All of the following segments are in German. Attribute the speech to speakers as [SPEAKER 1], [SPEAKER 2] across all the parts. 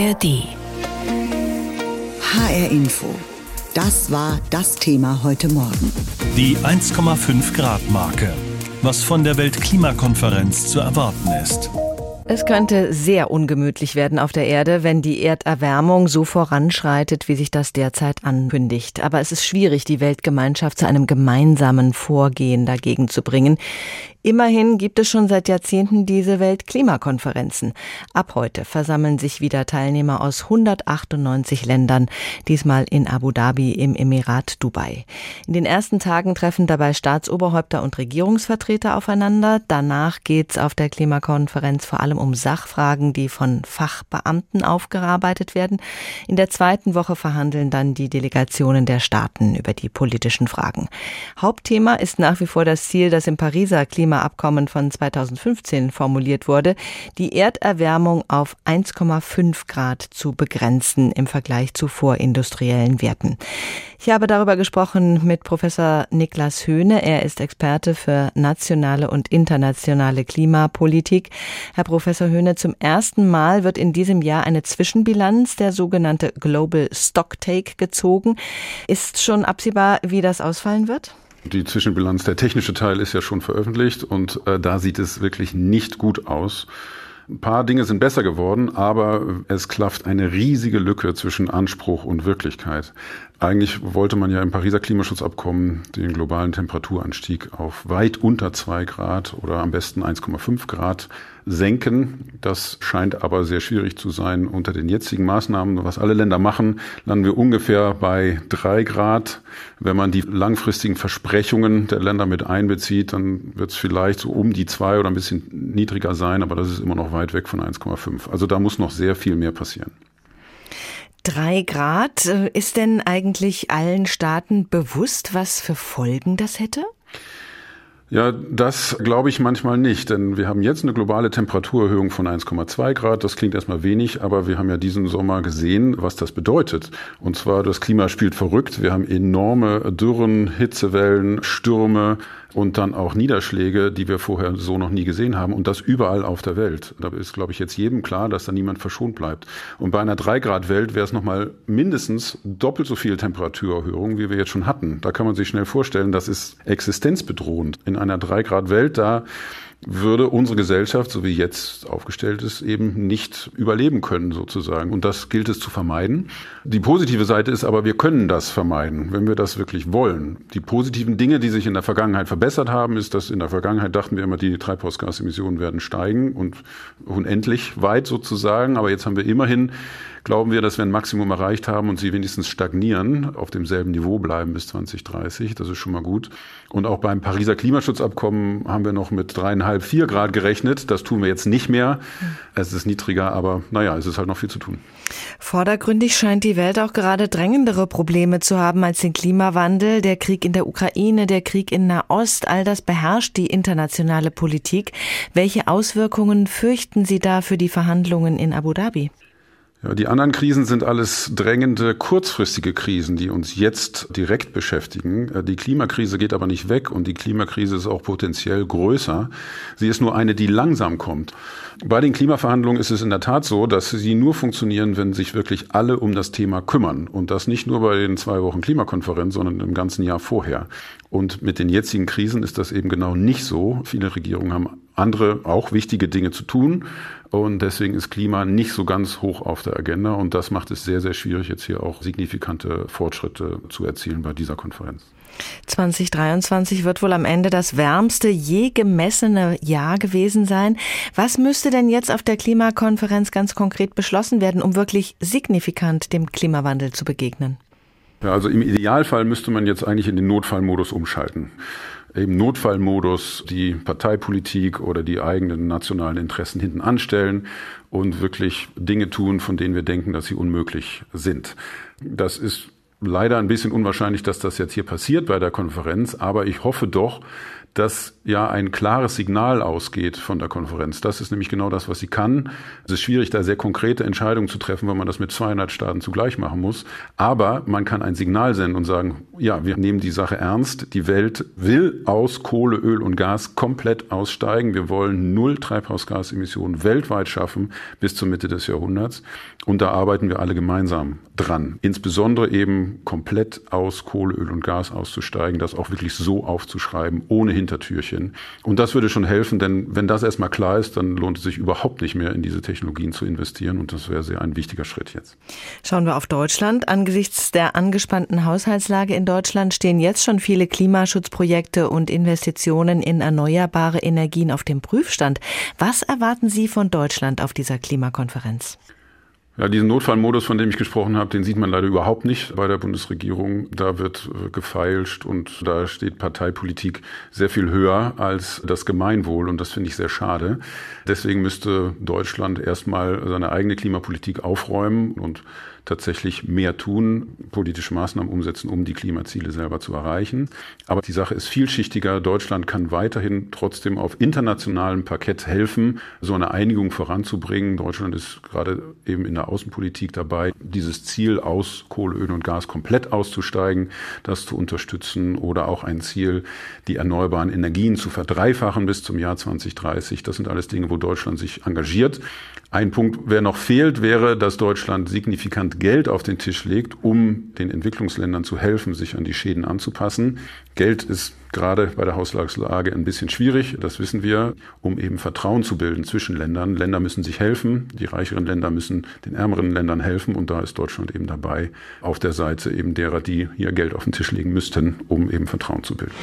[SPEAKER 1] ARD. HR Info. Das war das Thema heute Morgen.
[SPEAKER 2] Die 1,5 Grad Marke. Was von der Weltklimakonferenz zu erwarten ist.
[SPEAKER 3] Es könnte sehr ungemütlich werden auf der Erde, wenn die Erderwärmung so voranschreitet, wie sich das derzeit ankündigt. Aber es ist schwierig, die Weltgemeinschaft zu einem gemeinsamen Vorgehen dagegen zu bringen. Immerhin gibt es schon seit Jahrzehnten diese Weltklimakonferenzen. Ab heute versammeln sich wieder Teilnehmer aus 198 Ländern, diesmal in Abu Dhabi im Emirat Dubai. In den ersten Tagen treffen dabei Staatsoberhäupter und Regierungsvertreter aufeinander. Danach geht es auf der Klimakonferenz vor allem um Sachfragen, die von Fachbeamten aufgearbeitet werden. In der zweiten Woche verhandeln dann die Delegationen der Staaten über die politischen Fragen. Hauptthema ist nach wie vor das Ziel, das im Pariser Klima Klimaabkommen von 2015 formuliert wurde, die Erderwärmung auf 1,5 Grad zu begrenzen im Vergleich zu vorindustriellen Werten. Ich habe darüber gesprochen mit Professor Niklas Höhne. Er ist Experte für nationale und internationale Klimapolitik. Herr Professor Höhne, zum ersten Mal wird in diesem Jahr eine Zwischenbilanz, der sogenannte Global Stocktake, gezogen. Ist schon absehbar, wie das ausfallen wird?
[SPEAKER 4] Die Zwischenbilanz, der technische Teil ist ja schon veröffentlicht und äh, da sieht es wirklich nicht gut aus. Ein paar Dinge sind besser geworden, aber es klafft eine riesige Lücke zwischen Anspruch und Wirklichkeit. Eigentlich wollte man ja im Pariser Klimaschutzabkommen den globalen Temperaturanstieg auf weit unter zwei Grad oder am besten 1,5 Grad senken. Das scheint aber sehr schwierig zu sein. Unter den jetzigen Maßnahmen, was alle Länder machen, landen wir ungefähr bei drei Grad. Wenn man die langfristigen Versprechungen der Länder mit einbezieht, dann wird es vielleicht so um die zwei oder ein bisschen niedriger sein, aber das ist immer noch weit weg von 1,5. Also da muss noch sehr viel mehr passieren.
[SPEAKER 3] Drei Grad. Äh, ist denn eigentlich allen Staaten bewusst, was für Folgen das hätte?
[SPEAKER 4] Ja, das glaube ich manchmal nicht, denn wir haben jetzt eine globale Temperaturerhöhung von 1,2 Grad. Das klingt erstmal wenig, aber wir haben ja diesen Sommer gesehen, was das bedeutet. Und zwar, das Klima spielt verrückt. Wir haben enorme Dürren, Hitzewellen, Stürme, und dann auch Niederschläge, die wir vorher so noch nie gesehen haben und das überall auf der Welt. Da ist, glaube ich, jetzt jedem klar, dass da niemand verschont bleibt. Und bei einer 3-Grad-Welt wäre es nochmal mindestens doppelt so viel Temperaturerhöhung, wie wir jetzt schon hatten. Da kann man sich schnell vorstellen, das ist existenzbedrohend. In einer 3-Grad-Welt, da würde unsere Gesellschaft, so wie jetzt aufgestellt ist, eben nicht überleben können sozusagen. Und das gilt es zu vermeiden. Die positive Seite ist aber, wir können das vermeiden, wenn wir das wirklich wollen. Die positiven Dinge, die sich in der Vergangenheit verbessert haben, ist, dass in der Vergangenheit dachten wir immer, die Treibhausgasemissionen werden steigen und unendlich weit sozusagen. Aber jetzt haben wir immerhin glauben wir, dass wir ein Maximum erreicht haben und sie wenigstens stagnieren, auf demselben Niveau bleiben bis 2030. Das ist schon mal gut. Und auch beim Pariser Klimaschutzabkommen haben wir noch mit dreieinhalb, vier Grad gerechnet. Das tun wir jetzt nicht mehr. Es ist niedriger, aber naja, es ist halt noch viel zu tun.
[SPEAKER 3] Vordergründig scheint die Welt auch gerade drängendere Probleme zu haben als den Klimawandel, der Krieg in der Ukraine, der Krieg in Nahost. All das beherrscht die internationale Politik. Welche Auswirkungen fürchten Sie da für die Verhandlungen in Abu Dhabi?
[SPEAKER 4] Ja, die anderen Krisen sind alles drängende, kurzfristige Krisen, die uns jetzt direkt beschäftigen. Äh, die Klimakrise geht aber nicht weg und die Klimakrise ist auch potenziell größer. Sie ist nur eine, die langsam kommt. Bei den Klimaverhandlungen ist es in der Tat so, dass sie nur funktionieren, wenn sich wirklich alle um das Thema kümmern. Und das nicht nur bei den zwei Wochen Klimakonferenz, sondern im ganzen Jahr vorher. Und mit den jetzigen Krisen ist das eben genau nicht so. Viele Regierungen haben andere, auch wichtige Dinge zu tun. Und deswegen ist Klima nicht so ganz hoch auf der Agenda. Und das macht es sehr, sehr schwierig, jetzt hier auch signifikante Fortschritte zu erzielen bei dieser Konferenz.
[SPEAKER 3] 2023 wird wohl am Ende das wärmste je gemessene Jahr gewesen sein. Was müsste denn jetzt auf der Klimakonferenz ganz konkret beschlossen werden, um wirklich signifikant dem Klimawandel zu begegnen?
[SPEAKER 4] Ja, also im Idealfall müsste man jetzt eigentlich in den Notfallmodus umschalten im Notfallmodus die Parteipolitik oder die eigenen nationalen Interessen hinten anstellen und wirklich Dinge tun, von denen wir denken, dass sie unmöglich sind. Das ist leider ein bisschen unwahrscheinlich, dass das jetzt hier passiert bei der Konferenz, aber ich hoffe doch, dass ja ein klares Signal ausgeht von der Konferenz. Das ist nämlich genau das, was sie kann. Es ist schwierig, da sehr konkrete Entscheidungen zu treffen, weil man das mit 200 Staaten zugleich machen muss. Aber man kann ein Signal senden und sagen, ja, wir nehmen die Sache ernst. Die Welt will aus Kohle, Öl und Gas komplett aussteigen. Wir wollen null Treibhausgasemissionen weltweit schaffen bis zur Mitte des Jahrhunderts. Und da arbeiten wir alle gemeinsam dran. Insbesondere eben komplett aus Kohle, Öl und Gas auszusteigen, das auch wirklich so aufzuschreiben, ohne Hintertürchen. Und das würde schon helfen, denn wenn das erstmal klar ist, dann lohnt es sich überhaupt nicht mehr in diese Technologien zu investieren. Und das wäre sehr ein wichtiger Schritt jetzt.
[SPEAKER 3] Schauen wir auf Deutschland. Angesichts der angespannten Haushaltslage in Deutschland stehen jetzt schon viele Klimaschutzprojekte und Investitionen in erneuerbare Energien auf dem Prüfstand. Was erwarten Sie von Deutschland auf dieser Klimakonferenz?
[SPEAKER 4] Ja, diesen Notfallmodus, von dem ich gesprochen habe, den sieht man leider überhaupt nicht bei der Bundesregierung. Da wird äh, gefeilscht und da steht Parteipolitik sehr viel höher als das Gemeinwohl und das finde ich sehr schade. Deswegen müsste Deutschland erstmal seine eigene Klimapolitik aufräumen und tatsächlich mehr tun, politische Maßnahmen umsetzen, um die Klimaziele selber zu erreichen. Aber die Sache ist vielschichtiger. Deutschland kann weiterhin trotzdem auf internationalem Parkett helfen, so eine Einigung voranzubringen. Deutschland ist gerade eben in der Außenpolitik dabei, dieses Ziel aus Kohle, Öl und Gas komplett auszusteigen, das zu unterstützen oder auch ein Ziel, die erneuerbaren Energien zu verdreifachen bis zum Jahr 2030. Das sind alles Dinge, wo Deutschland sich engagiert. Ein Punkt, wer noch fehlt, wäre, dass Deutschland signifikant Geld auf den Tisch legt, um den Entwicklungsländern zu helfen, sich an die Schäden anzupassen. Geld ist gerade bei der Haushaltslage ein bisschen schwierig, das wissen wir, um eben Vertrauen zu bilden zwischen Ländern. Länder müssen sich helfen, die reicheren Länder müssen den ärmeren Ländern helfen und da ist Deutschland eben dabei, auf der Seite eben derer, die hier Geld auf den Tisch legen müssten, um eben Vertrauen zu bilden.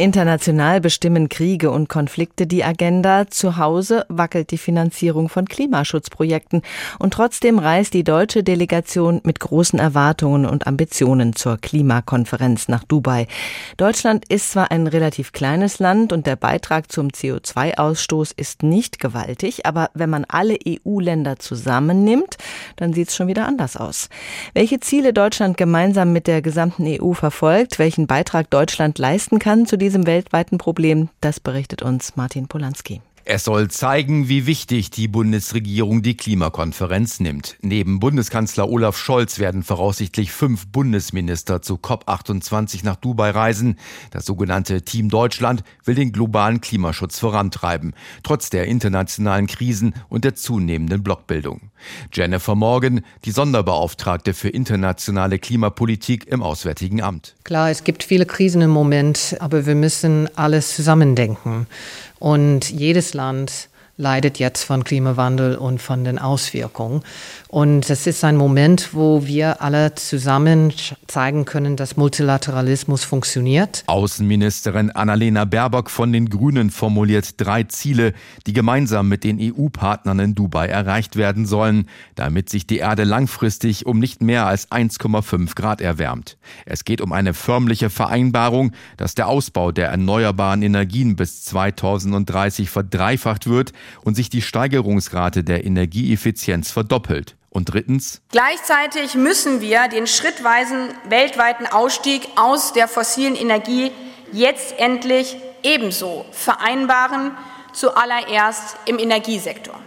[SPEAKER 3] International bestimmen Kriege und Konflikte die Agenda. Zu Hause wackelt die Finanzierung von Klimaschutzprojekten. Und trotzdem reist die deutsche Delegation mit großen Erwartungen und Ambitionen zur Klimakonferenz nach Dubai. Deutschland ist zwar ein relativ kleines Land und der Beitrag zum CO2-Ausstoß ist nicht gewaltig, aber wenn man alle EU-Länder zusammennimmt, dann sieht es schon wieder anders aus. Welche Ziele Deutschland gemeinsam mit der gesamten EU verfolgt, welchen Beitrag Deutschland leisten kann zu diesem weltweiten Problem, das berichtet uns Martin Polanski.
[SPEAKER 5] Es soll zeigen, wie wichtig die Bundesregierung die Klimakonferenz nimmt. Neben Bundeskanzler Olaf Scholz werden voraussichtlich fünf Bundesminister zu COP28 nach Dubai reisen. Das sogenannte Team Deutschland will den globalen Klimaschutz vorantreiben, trotz der internationalen Krisen und der zunehmenden Blockbildung. Jennifer Morgan, die Sonderbeauftragte für internationale Klimapolitik im Auswärtigen Amt.
[SPEAKER 6] Klar, es gibt viele Krisen im Moment, aber wir müssen alles zusammendenken. Und jedes Land leidet jetzt von Klimawandel und von den Auswirkungen. Und es ist ein Moment, wo wir alle zusammen zeigen können, dass Multilateralismus funktioniert.
[SPEAKER 5] Außenministerin Annalena Baerbock von den Grünen formuliert drei Ziele, die gemeinsam mit den EU-Partnern in Dubai erreicht werden sollen, damit sich die Erde langfristig um nicht mehr als 1,5 Grad erwärmt. Es geht um eine förmliche Vereinbarung, dass der Ausbau der erneuerbaren Energien bis 2030 verdreifacht wird und sich die Steigerungsrate der Energieeffizienz verdoppelt. Und drittens.
[SPEAKER 7] Gleichzeitig müssen wir den schrittweisen weltweiten Ausstieg aus der fossilen Energie jetzt endlich ebenso vereinbaren, zuallererst im Energiesektor.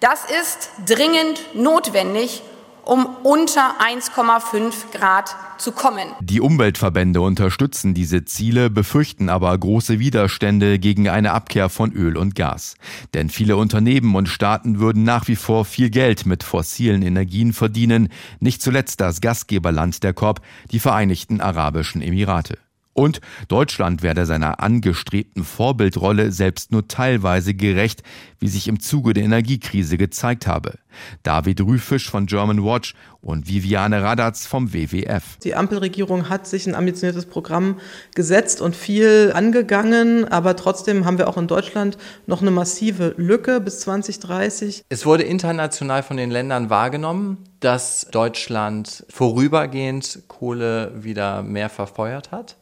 [SPEAKER 7] Das ist dringend notwendig, um unter 1,5 Grad zu kommen.
[SPEAKER 5] Die Umweltverbände unterstützen diese Ziele, befürchten aber große Widerstände gegen eine Abkehr von Öl und Gas. Denn viele Unternehmen und Staaten würden nach wie vor viel Geld mit fossilen Energien verdienen, nicht zuletzt das Gastgeberland der COP, die Vereinigten Arabischen Emirate. Und Deutschland werde seiner angestrebten Vorbildrolle selbst nur teilweise gerecht, wie sich im Zuge der Energiekrise gezeigt habe. David Rüfisch von German Watch und Viviane Radatz vom WWF.
[SPEAKER 8] Die Ampelregierung hat sich ein ambitioniertes Programm gesetzt und viel angegangen, aber trotzdem haben wir auch in Deutschland noch eine massive Lücke bis 2030.
[SPEAKER 9] Es wurde international von den Ländern wahrgenommen, dass Deutschland vorübergehend Kohle wieder mehr verfeuert hat.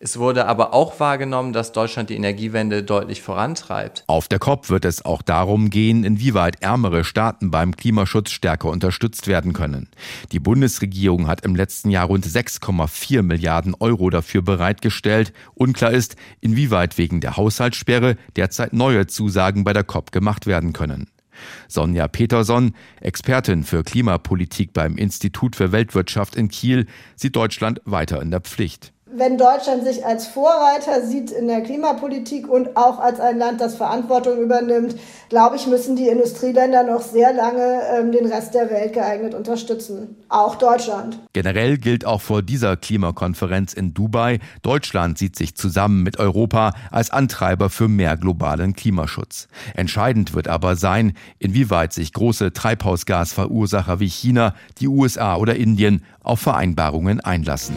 [SPEAKER 9] Es wurde aber auch wahrgenommen, dass Deutschland die Energiewende deutlich vorantreibt.
[SPEAKER 5] Auf der COP wird es auch darum gehen, inwieweit ärmere Staaten beim Klimaschutz stärker unterstützt werden können. Die Bundesregierung hat im letzten Jahr rund 6,4 Milliarden Euro dafür bereitgestellt. Unklar ist, inwieweit wegen der Haushaltssperre derzeit neue Zusagen bei der COP gemacht werden können. Sonja Peterson, Expertin für Klimapolitik beim Institut für Weltwirtschaft in Kiel, sieht Deutschland weiter in der Pflicht
[SPEAKER 10] wenn Deutschland sich als Vorreiter sieht in der Klimapolitik und auch als ein Land, das Verantwortung übernimmt, glaube ich, müssen die Industrieländer noch sehr lange ähm, den Rest der Welt geeignet unterstützen. Auch Deutschland.
[SPEAKER 5] Generell gilt auch vor dieser Klimakonferenz in Dubai, Deutschland sieht sich zusammen mit Europa als Antreiber für mehr globalen Klimaschutz. Entscheidend wird aber sein, inwieweit sich große Treibhausgasverursacher wie China, die USA oder Indien auf Vereinbarungen einlassen.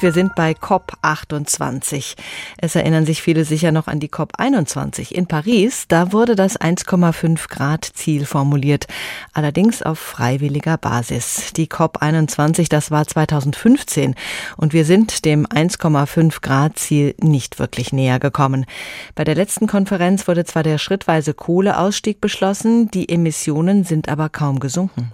[SPEAKER 3] Wir sind bei COP28. Es erinnern sich viele sicher noch an die COP21 in Paris. Da wurde das 1,5 Grad Ziel formuliert, allerdings auf freiwilliger Basis. Die COP21, das war 2015 und wir sind dem 1,5 Grad Ziel nicht wirklich näher gekommen. Bei der letzten Konferenz wurde zwar der schrittweise Kohleausstieg beschlossen, die Emissionen sind aber kaum gesunken.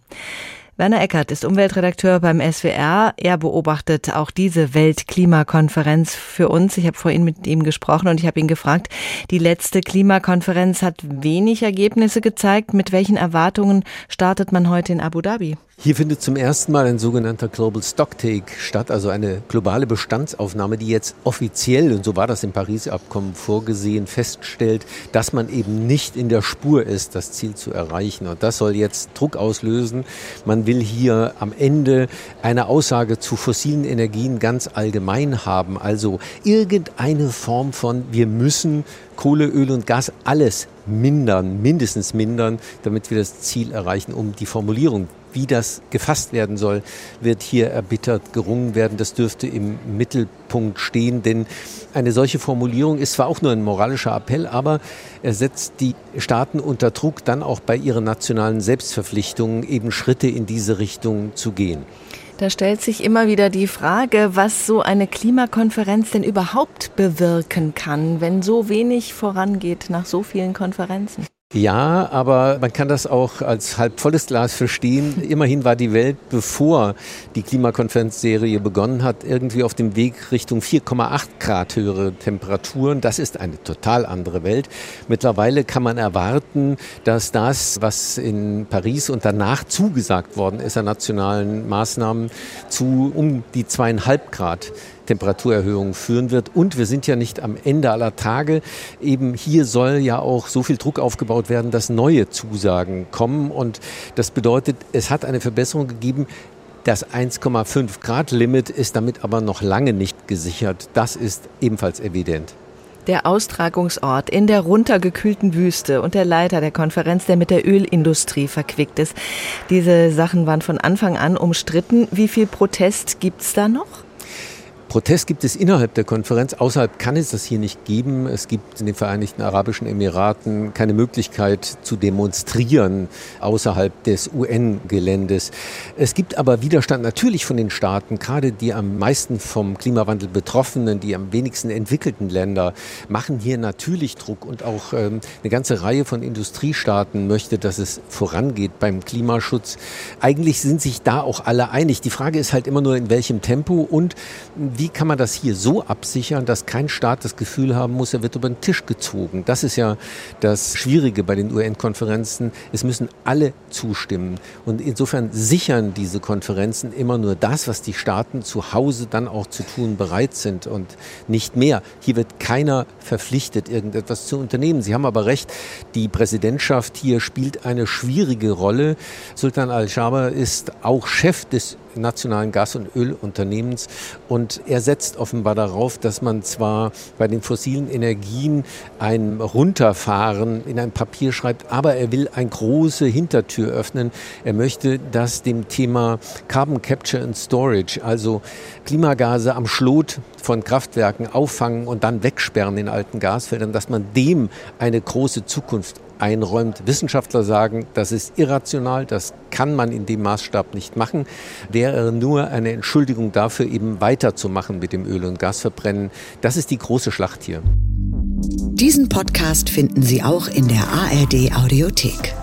[SPEAKER 3] Werner Eckert ist Umweltredakteur beim SWR. Er beobachtet auch diese Weltklimakonferenz für uns. Ich habe vorhin mit ihm gesprochen und ich habe ihn gefragt, die letzte Klimakonferenz hat wenig Ergebnisse gezeigt. Mit welchen Erwartungen startet man heute in Abu Dhabi?
[SPEAKER 11] Hier findet zum ersten Mal ein sogenannter Global Stocktake statt, also eine globale Bestandsaufnahme, die jetzt offiziell, und so war das im Paris-Abkommen vorgesehen, feststellt, dass man eben nicht in der Spur ist, das Ziel zu erreichen. Und das soll jetzt Druck auslösen. Man will hier am Ende eine Aussage zu fossilen Energien ganz allgemein haben, also irgendeine Form von, wir müssen Kohle, Öl und Gas alles mindern, mindestens mindern, damit wir das Ziel erreichen, um die Formulierung wie das gefasst werden soll, wird hier erbittert gerungen werden. Das dürfte im Mittelpunkt stehen, denn eine solche Formulierung ist zwar auch nur ein moralischer Appell, aber er setzt die Staaten unter Druck, dann auch bei ihren nationalen Selbstverpflichtungen eben Schritte in diese Richtung zu gehen.
[SPEAKER 3] Da stellt sich immer wieder die Frage, was so eine Klimakonferenz denn überhaupt bewirken kann, wenn so wenig vorangeht nach so vielen Konferenzen.
[SPEAKER 11] Ja, aber man kann das auch als halb volles Glas verstehen. Immerhin war die Welt, bevor die Klimakonferenzserie begonnen hat, irgendwie auf dem Weg Richtung 4,8 Grad höhere Temperaturen. Das ist eine total andere Welt. Mittlerweile kann man erwarten, dass das, was in Paris und danach zugesagt worden ist an nationalen Maßnahmen, zu um die zweieinhalb Grad Temperaturerhöhungen führen wird. Und wir sind ja nicht am Ende aller Tage. Eben hier soll ja auch so viel Druck aufgebaut werden, dass neue Zusagen kommen. Und das bedeutet, es hat eine Verbesserung gegeben. Das 1,5 Grad Limit ist damit aber noch lange nicht gesichert. Das ist ebenfalls evident
[SPEAKER 3] der Austragungsort in der runtergekühlten Wüste und der Leiter der Konferenz, der mit der Ölindustrie verquickt ist. Diese Sachen waren von Anfang an umstritten. Wie viel Protest gibt es da noch?
[SPEAKER 11] Protest gibt es innerhalb der Konferenz. Außerhalb kann es das hier nicht geben. Es gibt in den Vereinigten Arabischen Emiraten keine Möglichkeit zu demonstrieren außerhalb des UN-Geländes. Es gibt aber Widerstand natürlich von den Staaten, gerade die am meisten vom Klimawandel betroffenen, die am wenigsten entwickelten Länder, machen hier natürlich Druck. Und auch ähm, eine ganze Reihe von Industriestaaten möchte, dass es vorangeht beim Klimaschutz. Eigentlich sind sich da auch alle einig. Die Frage ist halt immer nur, in welchem Tempo und wie kann man das hier so absichern, dass kein Staat das Gefühl haben muss, er wird über den Tisch gezogen? Das ist ja das Schwierige bei den UN-Konferenzen. Es müssen alle zustimmen. Und insofern sichern diese Konferenzen immer nur das, was die Staaten zu Hause dann auch zu tun bereit sind und nicht mehr. Hier wird keiner verpflichtet, irgendetwas zu unternehmen. Sie haben aber recht, die Präsidentschaft hier spielt eine schwierige Rolle. Sultan al-Shaber ist auch Chef des nationalen Gas- und Ölunternehmens. Und er setzt offenbar darauf, dass man zwar bei den fossilen Energien ein Runterfahren in ein Papier schreibt, aber er will eine große Hintertür öffnen. Er möchte, dass dem Thema Carbon Capture and Storage, also Klimagase am Schlot von Kraftwerken auffangen und dann wegsperren in alten Gasfeldern, dass man dem eine große Zukunft einräumt. Wissenschaftler sagen, das ist irrational, das kann man in dem Maßstab nicht machen. Wäre nur eine Entschuldigung dafür, eben weiterzumachen mit dem Öl- und Gasverbrennen. Das ist die große Schlacht hier.
[SPEAKER 1] Diesen Podcast finden Sie auch in der ARD Audiothek.